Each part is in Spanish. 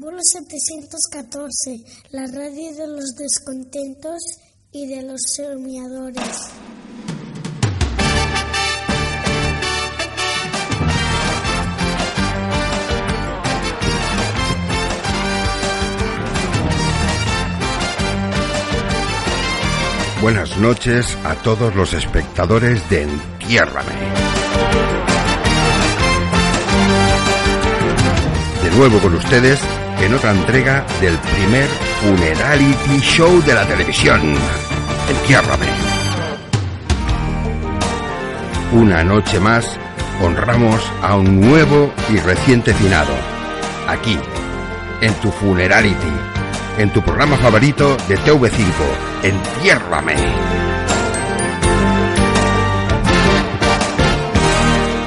Vuelo 714, la radio de los descontentos y de los soñadores. Buenas noches a todos los espectadores de Entiérrame. De nuevo con ustedes en otra entrega del primer Funerality Show de la televisión. Entiérrame. Una noche más honramos a un nuevo y reciente finado. Aquí, en tu Funerality, en tu programa favorito de TV5, Entiérrame.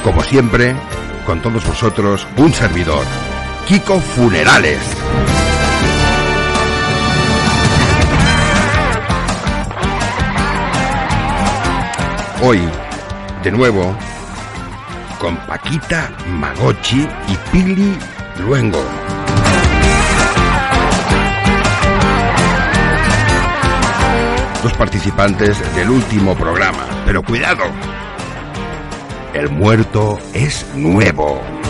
Como siempre, con todos vosotros, un servidor, Kiko Funerales. Hoy, de nuevo, con Paquita Magochi y Pili Luengo. Los participantes del último programa. Pero cuidado, el muerto es nuevo.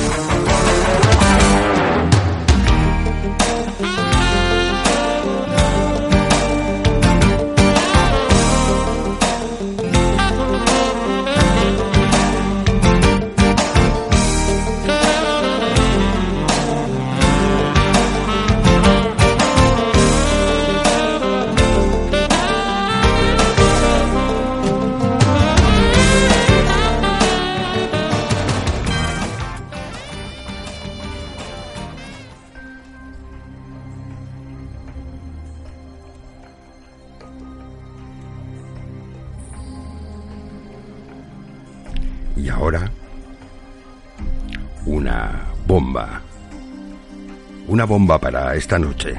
Bomba para esta noche.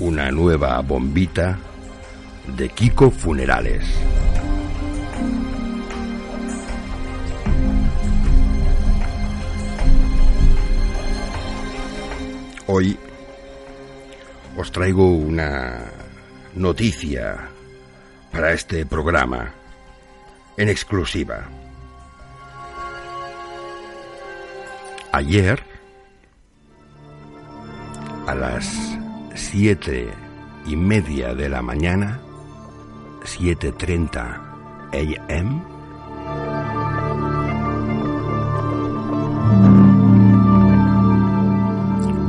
Una nueva bombita de Kiko Funerales. Hoy os traigo una noticia para este programa en exclusiva. Ayer, a las siete y media de la mañana, 7.30 AM,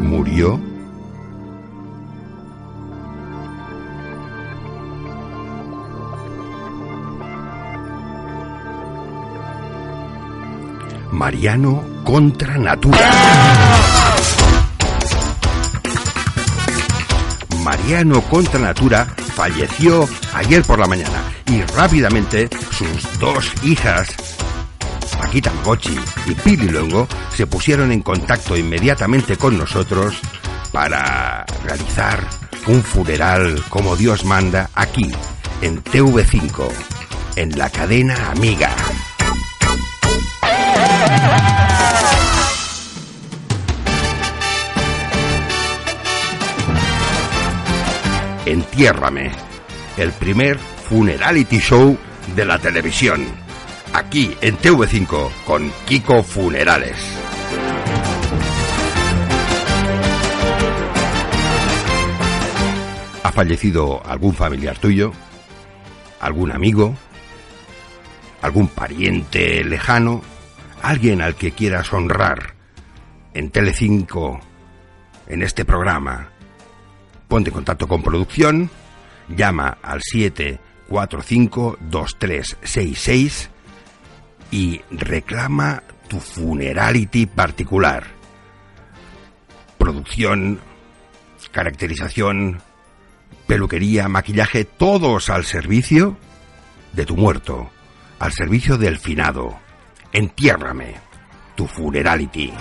murió Mariano contra Natura. Mariano contra Natura falleció ayer por la mañana y rápidamente sus dos hijas, Paquita Magochi y Pili Luengo, se pusieron en contacto inmediatamente con nosotros para realizar un funeral como Dios manda aquí, en TV5, en la cadena Amiga. Entiérrame, el primer funerality show de la televisión. Aquí en TV5 con Kiko Funerales. ¿Ha fallecido algún familiar tuyo? ¿Algún amigo? ¿Algún pariente lejano? ¿Alguien al que quieras honrar en Telecinco en este programa? Ponte en contacto con producción, llama al 745-2366 y reclama tu funerality particular. Producción, caracterización, peluquería, maquillaje, todos al servicio de tu muerto, al servicio del finado. Entiérrame, tu funerality.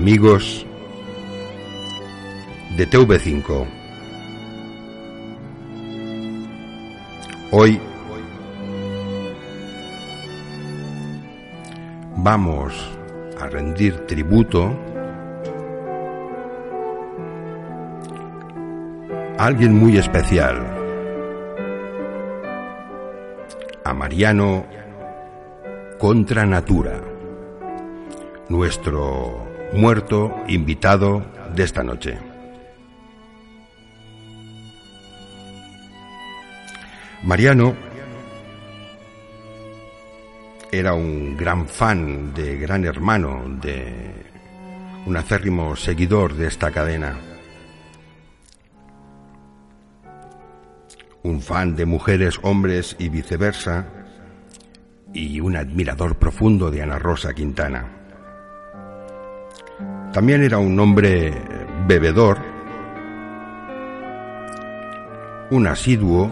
Amigos de TV5. Hoy vamos a rendir tributo a alguien muy especial, a Mariano contra Natura, nuestro muerto invitado de esta noche. Mariano era un gran fan de Gran Hermano, de un acérrimo seguidor de esta cadena. Un fan de mujeres, hombres y viceversa, y un admirador profundo de Ana Rosa Quintana. También era un hombre bebedor, un asiduo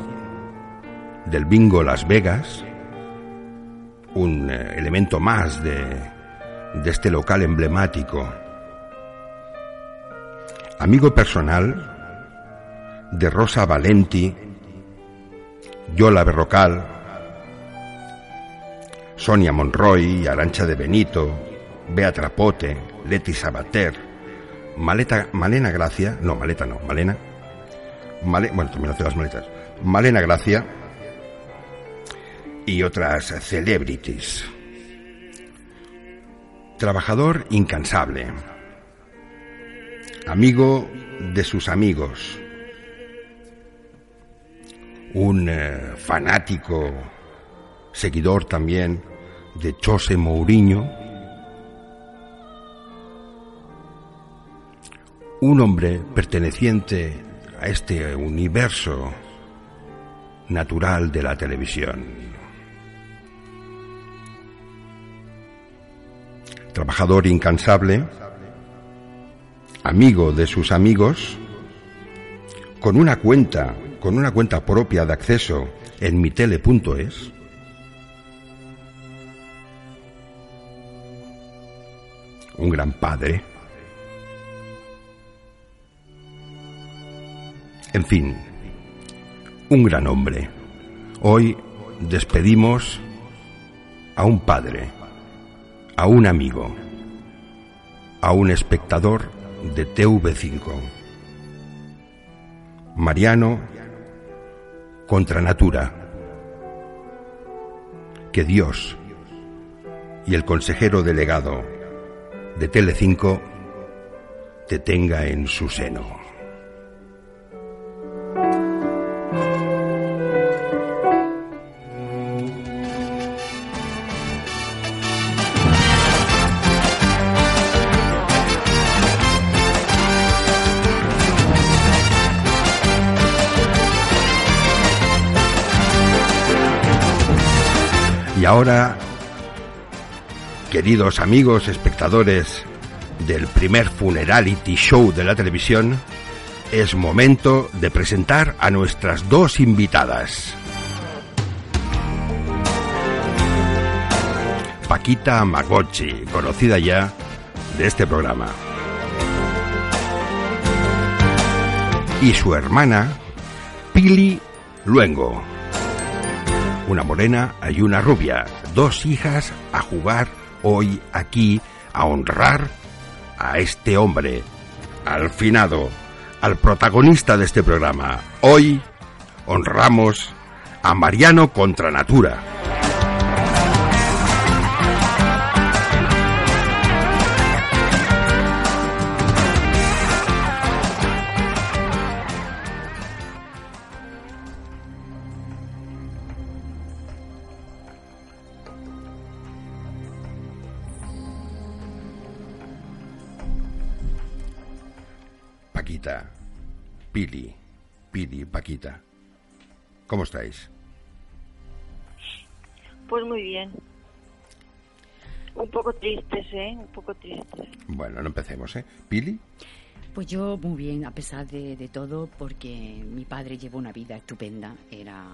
del bingo Las Vegas, un eh, elemento más de, de este local emblemático. Amigo personal de Rosa Valenti, Yola Berrocal, Sonia Monroy, Arancha de Benito, Bea Trapote, Leti Sabater, Maleta, Malena Gracia, no, Maleta no, Malena, bueno, también las maletas, Malena Gracia y otras celebrities. Trabajador incansable, amigo de sus amigos, un eh, fanático, seguidor también de José Mourinho, un hombre perteneciente a este universo natural de la televisión. Trabajador incansable, amigo de sus amigos, con una cuenta, con una cuenta propia de acceso en mitele.es, un gran padre, En fin, un gran hombre. Hoy despedimos a un padre, a un amigo, a un espectador de TV5. Mariano contra Natura. Que Dios y el consejero delegado de Tele5 te tenga en su seno. Ahora, queridos amigos espectadores del primer funerality show de la televisión, es momento de presentar a nuestras dos invitadas. Paquita Magochi, conocida ya de este programa. Y su hermana, Pili Luengo una morena y una rubia, dos hijas a jugar hoy aquí, a honrar a este hombre, al finado, al protagonista de este programa. Hoy honramos a Mariano contra Pili, Pili, Paquita. ¿Cómo estáis? Pues muy bien. Un poco tristes, ¿eh? Un poco tristes. Bueno, no empecemos, ¿eh? ¿Pili? Pues yo muy bien, a pesar de, todo, porque mi padre llevó una vida estupenda. Era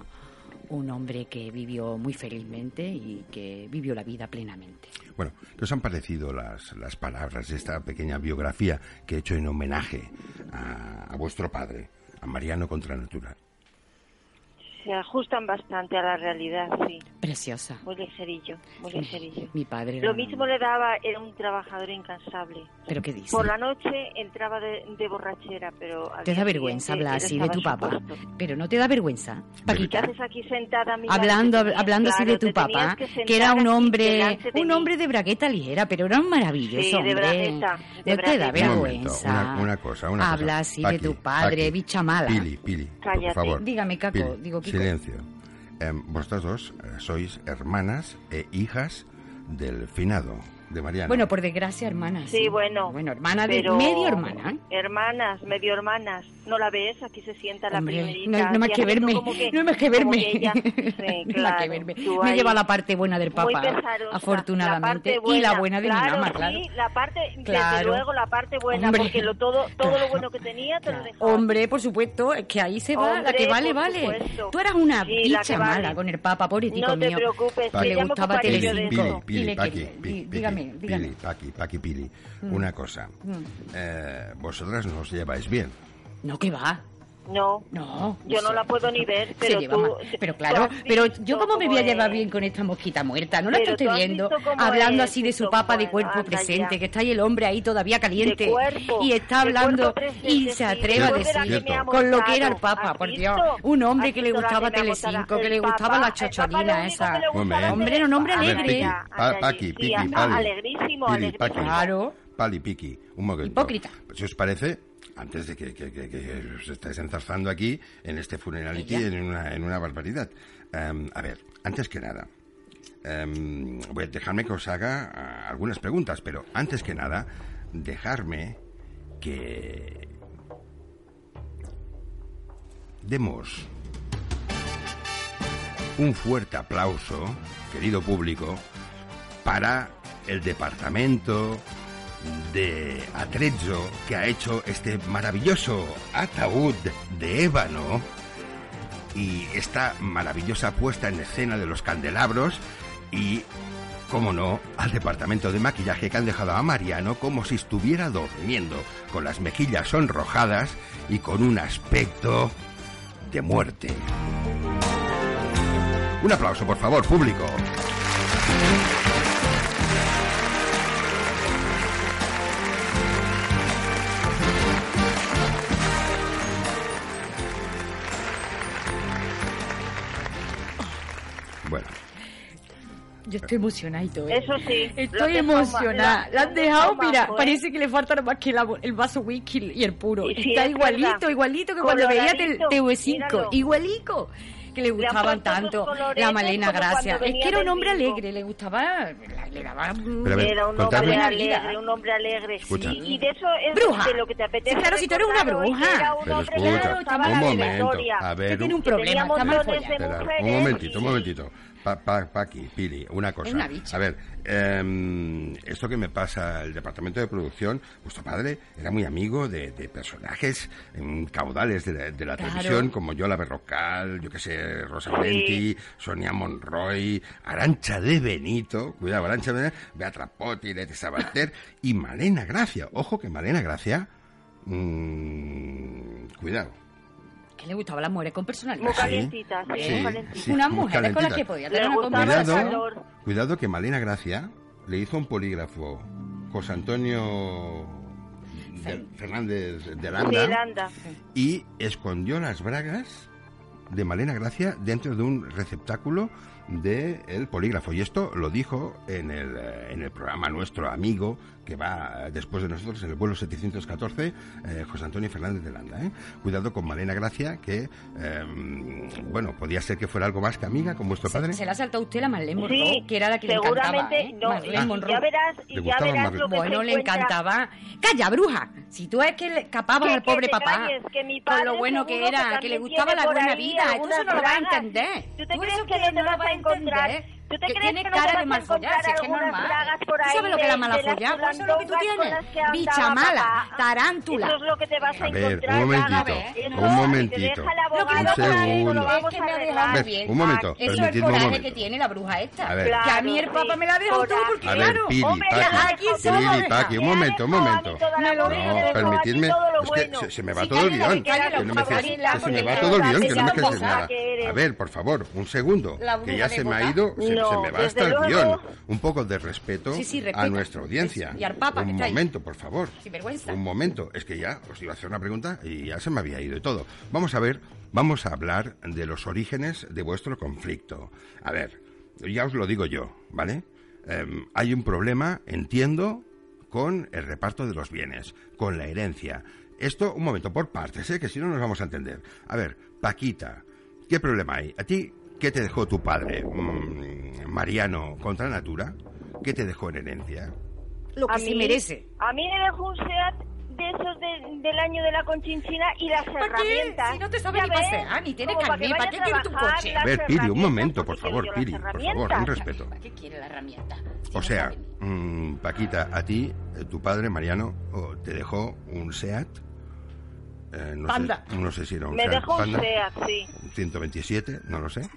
un hombre que vivió muy felizmente y que vivió la vida plenamente. Bueno, ¿qué os han parecido las, las palabras de esta pequeña biografía que he hecho en homenaje a, a vuestro padre, a Mariano Contranatura? Se ajustan bastante a la realidad, sí. Preciosa. Muy ligerillo, muy ligerillo. Mi padre Lo era- mismo le daba, era un trabajador incansable. ¿Pero qué dice? Por la noche entraba de, de borrachera, pero... ¿Te da vergüenza hablar así de tu papá? Pero no te da vergüenza, ¿Qué Paquita. haces aquí sentada mirando? Hablando, Te tenías- hablando así de claro, tu papá, que que, era un hombre, de un hombre de bragueta ligera, pero era un maravilloso Sí, de hombre. bragueta, de no te da bragueta. Un momento, vergüenza. una, una cosa, una Habla cosa. así Paqui, de tu padre, Paqui, bicha mala. Pili, Pili, por Cállate. favor. Dígame, Caco, Pili, digo, Kiko. Silencio. Em, vosotras dos eh, sois hermanas e hijas del finado, de Mariano. Bueno, por desgracia, hermanas. Sí, bueno. Bueno, hermana de medio hermana. Hermanas, medio hermanas. ¿No la ves? Aquí se sienta la Hombre, primerita. no, no más que verme, que- no más que verme. que ella- Sí, No más que verme. Me lleva la parte buena del papá, pesarosa, afortunadamente, la parte y la buena de claro, mi mamá, claro. Sí, la parte, Claro. desde luego, la parte buena, Hombre. porque lo, todo, todo Claro. lo bueno que tenía te lo dejaba. Hombre, por supuesto, es que ahí se va, la que vale, por vale. supuesto. Tú eras una Sí, vale. mala con el papa, pobrecito No te mío. preocupes, que le gustaba di- dígame, Pili, dígame. Pili, Paqui, Paqui, Pili. Mm. Una cosa. Eh, vosotras no os lleváis bien. No, que va. No, No. yo no la puedo ni ver, Se pero lleva tú... mal. Pero claro, tú pero yo como me voy cómo a llevar bien con esta mosquita muerta, no la Pero estoy viendo, cómo hablando es, así de su cómo papa de cuerpo anda presente, ya. que está ahí el hombre ahí todavía caliente cuerpo, y está hablando presente, y se sí, atreve a decir con lo que era el papa, ¿has por Dios, un hombre ¿Has que le la gustaba Telecinco, que le gustaba la chocholina esa. Hombre. Un hombre alegre. Paqui, Piqui. Paqui. Claro. Pali, Piqui, un momento. Hipócrita. Si os parece, antes de que, que, que- que os estáis enzarzando aquí en este funerality en una, en una barbaridad. Em, a ver, antes que nada, em, voy a dejarme que os haga ah, algunas preguntas, pero antes que nada, dejarme que demos un fuerte aplauso, querido público, para el departamento de Atrezzo que ha hecho este maravilloso ataúd de ébano y esta maravillosa puesta en escena de los candelabros y, como no, al departamento de maquillaje que han dejado a Mariano como si estuviera durmiendo, con las mejillas sonrojadas y con un aspecto de muerte. Un aplauso, por favor, público. Yo estoy emocionadito, ¿eh? Eso sí. Estoy que emocionada. toma- La han dejado, toma, mira, pues. parece que le falta nada más que la- el vaso whisky y el puro. Y sí, Está es igualito, verdad. igualito que cuando veía Te- Coloradito, TV5. míralo. Igualico. Que le Le gustaban esos tanto. La Malena Gracia. Es que era un hombre alegre, le gustaba. Le daba. Pero a ver, Era un hombre Buena vida. alegre, un hombre alegre. Escucha. Y, y de eso es Bruja. de lo que te apetece. Sí, claro, si tú eres una bruja. que Era un Pero hombre que escucha, le gustaba un la momento, historia, a ver, Usted tiene un que problema, está mal follado. Un momentito, un momentito. Pa, pa, Paqui, Pili, una cosa. Una bicha. A ver, em, esto que me pasa el departamento de producción, vuestro padre era muy amigo de, de personajes em, caudales de la, de la Claro. televisión, como Yola Berrocal, yo que sé, Rosa Valenti, Sonia Monroy, Arancha de Benito, cuidado, Arancha de Benito, Beatra Potti, Leti Sabater y Malena Gracia. Ojo que Malena Gracia, mm, cuidado. Que le gustaba las mujeres con personalidad. Muy calientita, sí, Sí, sí, Unas muy mujeres con las calentita. que podía Le tener una conversación. Cuidado, calor. cuidado que Malena Gracia le hizo un polígrafo José Antonio de- Fernández de De Landa Aranda. y escondió las bragas de Malena Gracia dentro de un receptáculo del polígrafo. Y esto lo dijo en el, eh, en el programa nuestro amigo que va después de nosotros en el vuelo 714, eh, José Antonio Fernández de Landa. ¿eh? Cuidado con Malena Gracia, que, eh, bueno, podía ser que fuera algo más que amiga con vuestro padre. Se, se la ha saltado usted la Marlene Monroe, Sí, que era la que le encantaba. seguramente ¿eh? no. Monroe. ya verás, Le y ya gustaba verás lo que Bueno, se le encuentra. encantaba. ¡Calla, bruja! Si tú es que le escapabas Que- al pobre papá calles, que mi con lo bueno que seguro que era, que le gustaba la buena vida, tú eso no lo vas a entender. ¿Tú te Tú crees eso que no te lo vas a encontrar? entender. ¿Tú ¿Tú te que crees tiene que no te cara de a mal follar, encontrar si es que es normal. bragas por ¿Tú ahí sabes lo que es la mala eso es lo que tú tienes. Bicha mala, tarántula. Eso es lo que te vas a, A ver, encontrar. un momentito, un momentito. ahí, segundo. lo vamos es que me a ha arreglar. dejado ver, bien. un momento, Eso es el permitidme un coraje momento. que tiene la bruja esta. A ver. que a mí el papá me la ha dejado todo porque claro. Hombre, aquí somos. Paqui, un momento, un momento. No, permitidme, todo lo es que bueno. se, se me va todo el guion. se me va todo el guion, que no me nada. A ver, por favor, un segundo. La Que ya se me ha ido, se, Se me va hasta el guion. Un poco de respeto Sí, sí, a nuestra audiencia. Y al Papa, Un momento, por favor. Sinvergüenza. Un momento. Es que ya os iba a hacer una pregunta y ya se me había ido y todo. Vamos a ver, vamos a hablar de los orígenes de vuestro conflicto. A ver, ya os lo digo yo, ¿vale? Em, hay un problema, entiendo, con el reparto de los bienes, con la herencia. Esto, un momento, por partes, ¿eh? que si no nos vamos a entender. A ver, Paquita, ¿qué problema hay? ¿A ti qué te dejó tu padre, mm, Mariano, contra natura? ¿Qué te dejó en herencia? Lo que A se mí- merece. A mí me dejó un SEAT de esos de- del año de la conchinchina y las ¿Para qué? herramientas. Si no te sabe ni pasear, ni tiene como para ¿para qué a quiere tu trabajar, coche? A ver, Pili, un momento, por favor, las por favor, un respeto. ¿Para qué quiere la herramienta? Si O no sea, sabe ni- mm, Paquita, a ti, eh, tu padre, Mariano, oh, te dejó un SEAT. Eh, no, Panda. Sé, no sé si era un Me SEAT dejó un Panda, SEAT, sí. un 127, no lo sé.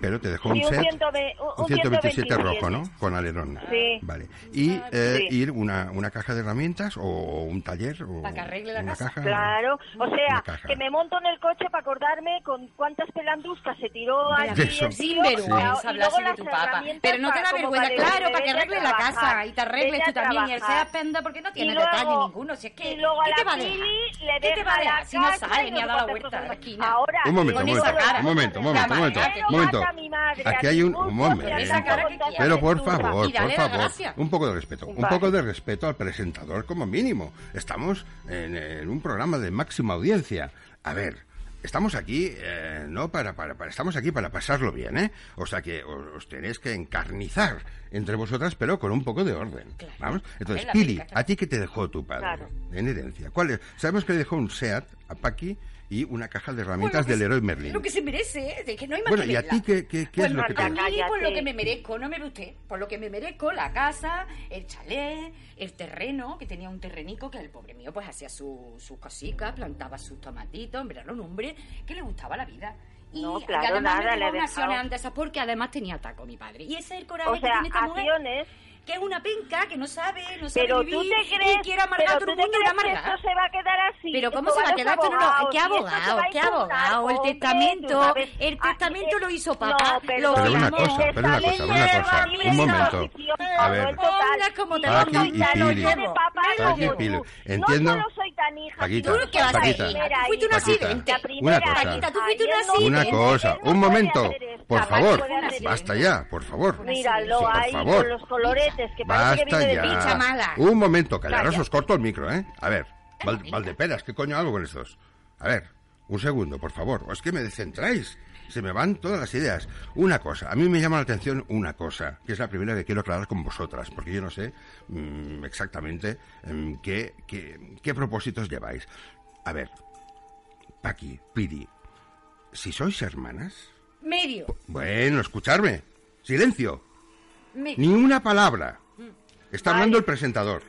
Pero te dejó Sí, un. 120 un- un un 127 127. rojo, ¿no? Con alerón. Sí. Vale. Y eh, Sí. ir una, una caja de herramientas o un taller o Para que arregle la una casa. caja. Claro, o sea, que me monto en el coche para acordarme con cuántas pelanduscas se tiró allí Eso. y luego hablarse de tu papá. Pero no te da vergüenza, claro, para que vete a arregles la casa y te arregles tú también. Y el trabajar. sea penda porque no tiene detalle ninguno. Si es que, y luego a ¿qué te la va a dejar? Le ¿Qué te va a dejar si no sale ni ha dado la vuelta a la esquina? Ahora, Un momento, Con un esa momento, cara. un momento, un momento, madre Aquí hay un, un momento. Pero por favor, por favor, un poco de respeto, un poco de respeto al presentador como mínimo. Estamos en, en un programa de máxima audiencia. A ver, estamos aquí, eh, no para, para, para- estamos aquí para pasarlo bien, ¿eh? O sea que os, os tenéis que encarnizar entre vosotras, pero con un poco de orden. Claro. Vamos. Entonces, Pili. ¿a ti qué te dejó tu padre Claro. en herencia? ¿Cuál es? Sabemos que le dejó un Seat a Paqui y una caja de herramientas que del héroe Merlin. Lo que se merece, ¿eh? de que no hay más Bueno, que ¿y a ti qué, qué- qué es Pues lo que te a mí, Cállate. por lo que me merezco, no me ve usted, por lo que me merezco, la casa, el chalet, el terreno, que tenía un terrenico que el pobre mío pues hacía su- sus cositas, plantaba sus tomatitos, en verdad era un hombre que le gustaba la vida. Y, No, y claro, además nada, me le he dejado. porque además tenía taco mi padre. Y ese es el coraje O que sea, tiene esta mujer, acciones que es una penca, que no sabe, no sabe Pero vivir tú te crees, y quiere amargar a todo el mundo y amarga. esto se va a quedar así. Pero ¿cómo se va a quedar? No abogados, ¿Qué abogado? ¿Qué abogado? El testamento, el testamento lo hizo papá, lo Pero una cosa, pero una cosa, una cosa. Un momento. A ver. Como te Paqui y Pili. Paqui y Pili. Entiendo. Paquita, sino ¿Tú qué vas a Paquita. decir? primera Fuiste un accidente. Una cosa. Paquita, tú fuiste un Ayer no accidente. Una cosa, un momento, por favor, basta ya, por favor. Míralo Sí, por ahí favor. con los coloretes, que parece que Basta viene de ya. mala. Un momento, callaros, Calla. os corto el micro, ¿eh? A ver, Val-. Valdeperas, ¿qué coño hago con estos? A ver, un segundo, por favor. O es que me descentráis. Se me van todas las ideas. Una cosa, a mí me llama la atención una cosa, que es la primera que quiero aclarar con vosotras, porque yo no sé mm, exactamente em, qué, qué, qué propósitos lleváis. A ver, Paqui, Piri, si sois hermanas... Medio, Bueno, escucharme. Silencio. medio. Ni una palabra. Está Vale. hablando el presentador.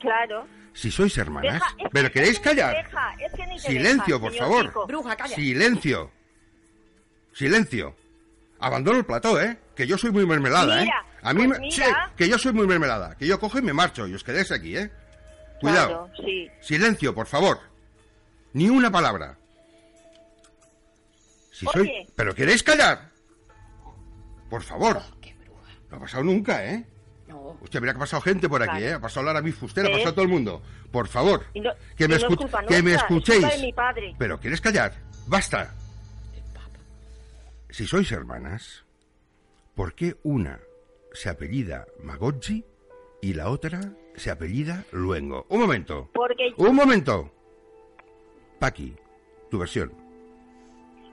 Claro. Si sois hermanas. Deja- es que ¿Pero queréis ni te callar? deja, es que ni te Silencio, deja, por favor. Kiko. Bruja, calla. Silencio. Silencio. Abandono el plató, ¿eh? Que yo soy muy mermelada, Mira, ¿eh? A mí pues me... mira. Sí, que yo soy muy mermelada. Que yo cojo y me marcho y os quedéis aquí, ¿eh? Cuidado. Claro, sí. Silencio, por favor. Ni una palabra. Si soy... Oye. ¿Pero queréis callar? Por favor. Oh, qué bruja. No ha pasado nunca, ¿eh? No. Hostia, mira que ha pasado gente por aquí, Vale. ¿eh? Ha pasado Lara mi fustera, ha pasado todo el mundo. Por favor, no- que, me, no es escu- culpa que me nuestra, es culpa escuchéis. de mi padre. Pero ¿quieres callar? Basta. Si sois hermanas, ¿por qué una se apellida Magozzi y la otra se apellida Luengo? Un momento. Porque, Un momento. Paqui, tu versión.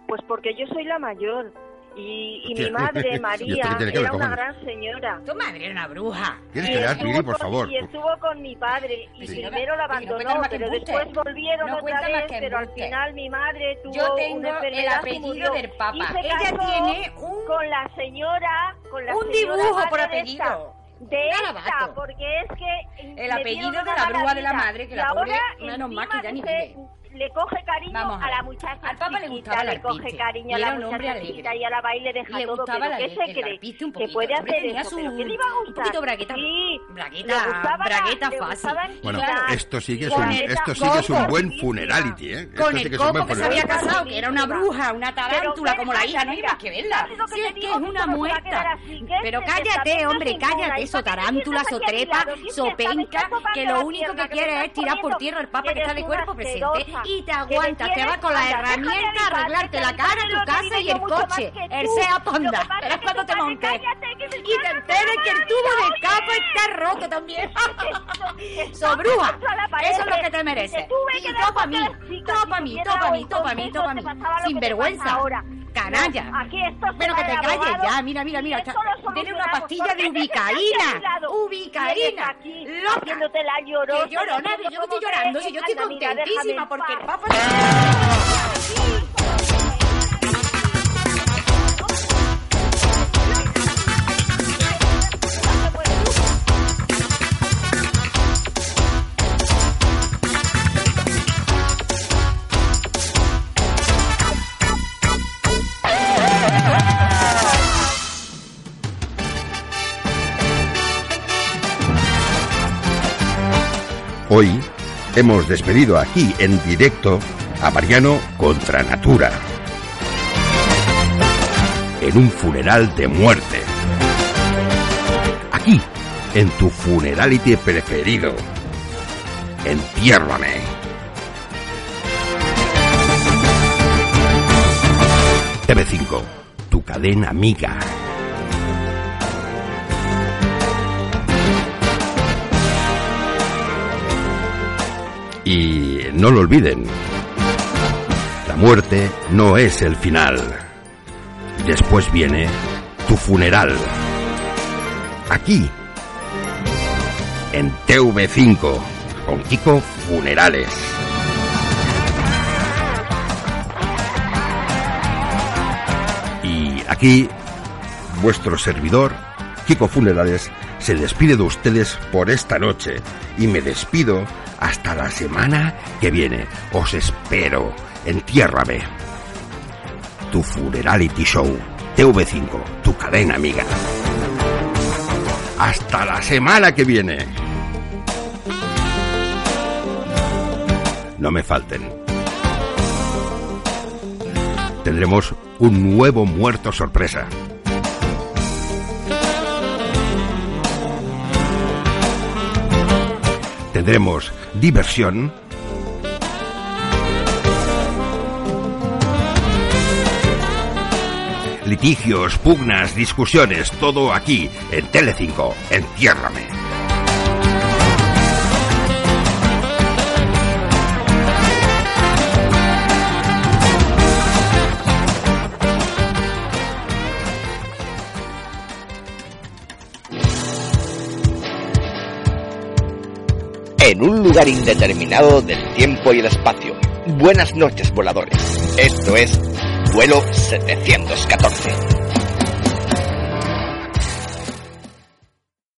pues porque yo soy la mayor. Y, y mi madre, ¿Y esto María, que era una gran señora. Tu madre era una bruja. ¿Quieres Y callar, estuvo Pili, por con- favor? Y estuvo con mi padre. Y Sí. primero la no abandonó, que pero después volvieron No otra vez. que Pero al final mi madre tuvo Yo tengo una el apellido que del Papa. Y se Ella casó tiene un- con la señora, con la Un señora dibujo por apellido. esta. De esta, porque es que El apellido de una la mala de la madre, que Y la pobre, ahora, menos mal que encima ya ni vive. Le coge cariño Vamos a a la muchacha Al Papa le chiquita, gustaba el le coge cariño a la muchacha chiquita y a la baile deja Le todo, pero la ¿qué se cree? un que poquito. puede hacer eso, su- pero ¿qué le iba a un gustar? poquito bragueta- Sí, bragueta- le la- bragueta le fácil. Bueno, esto sí que es un, el esto sí que es un buen funerality, ¿eh? Esto Con sí el que es un buen coco que se había casado, que era una bruja, una tarántula como la hija, no hay más que verla. ¿sabes lo que Si te es que es una muerta. Pero cállate, hombre, cállate, ¿Y eso, tarántula, sotrepa, sopenca, que lo único que quiere es tirar por tierra el papa que está de cuerpo presente. Y te Que aguantas, te tienes- vas con la herramienta a arreglarte la cara, tu casa y el coche, el. Sea Panda. que cuando te montes. Y te enteres que el tubo capa oye. está roto también. Pared. Eso es lo que te mereces. Te Y que dar todo pa' porque mí, eras chica, todo si pa' mí, tuviera todo pa' mí, algo todo pa' mí, entonces todo pa' no te mí. te Sinvergüenza. Canalla. No, aquí esto se Pero que te calles ya, mira, mira, mira. Tiene una pastilla de ubicaína. Ubicaína. Loca. haciéndote la llorona. Que llorona, yo no estoy llorando, si yo estoy contentísima en porque el papa... Hoy hemos despedido aquí en directo a Mariano contra Natura. En un funeral de muerte. Aquí, en tu funerality preferido. Entiérrame. TV5, tu cadena amiga. Y no lo olviden, la muerte no es el final. Después viene tu funeral. Aquí, en TV5, con Kiko Funerales. Y aquí, vuestro servidor, Kiko Funerales, se despide de ustedes por esta noche y me despido hasta la semana que viene. Os espero. Entiérrame. Tu Funerality Show. TV5, tu cadena amiga. Hasta la semana que viene. No me falten. Tendremos un nuevo muerto sorpresa. Tendremos diversión. Litigios, pugnas, discusiones, todo aquí, en Telecinco, en lugar indeterminado del tiempo y el espacio. Buenas noches, voladores. Esto es vuelo 714.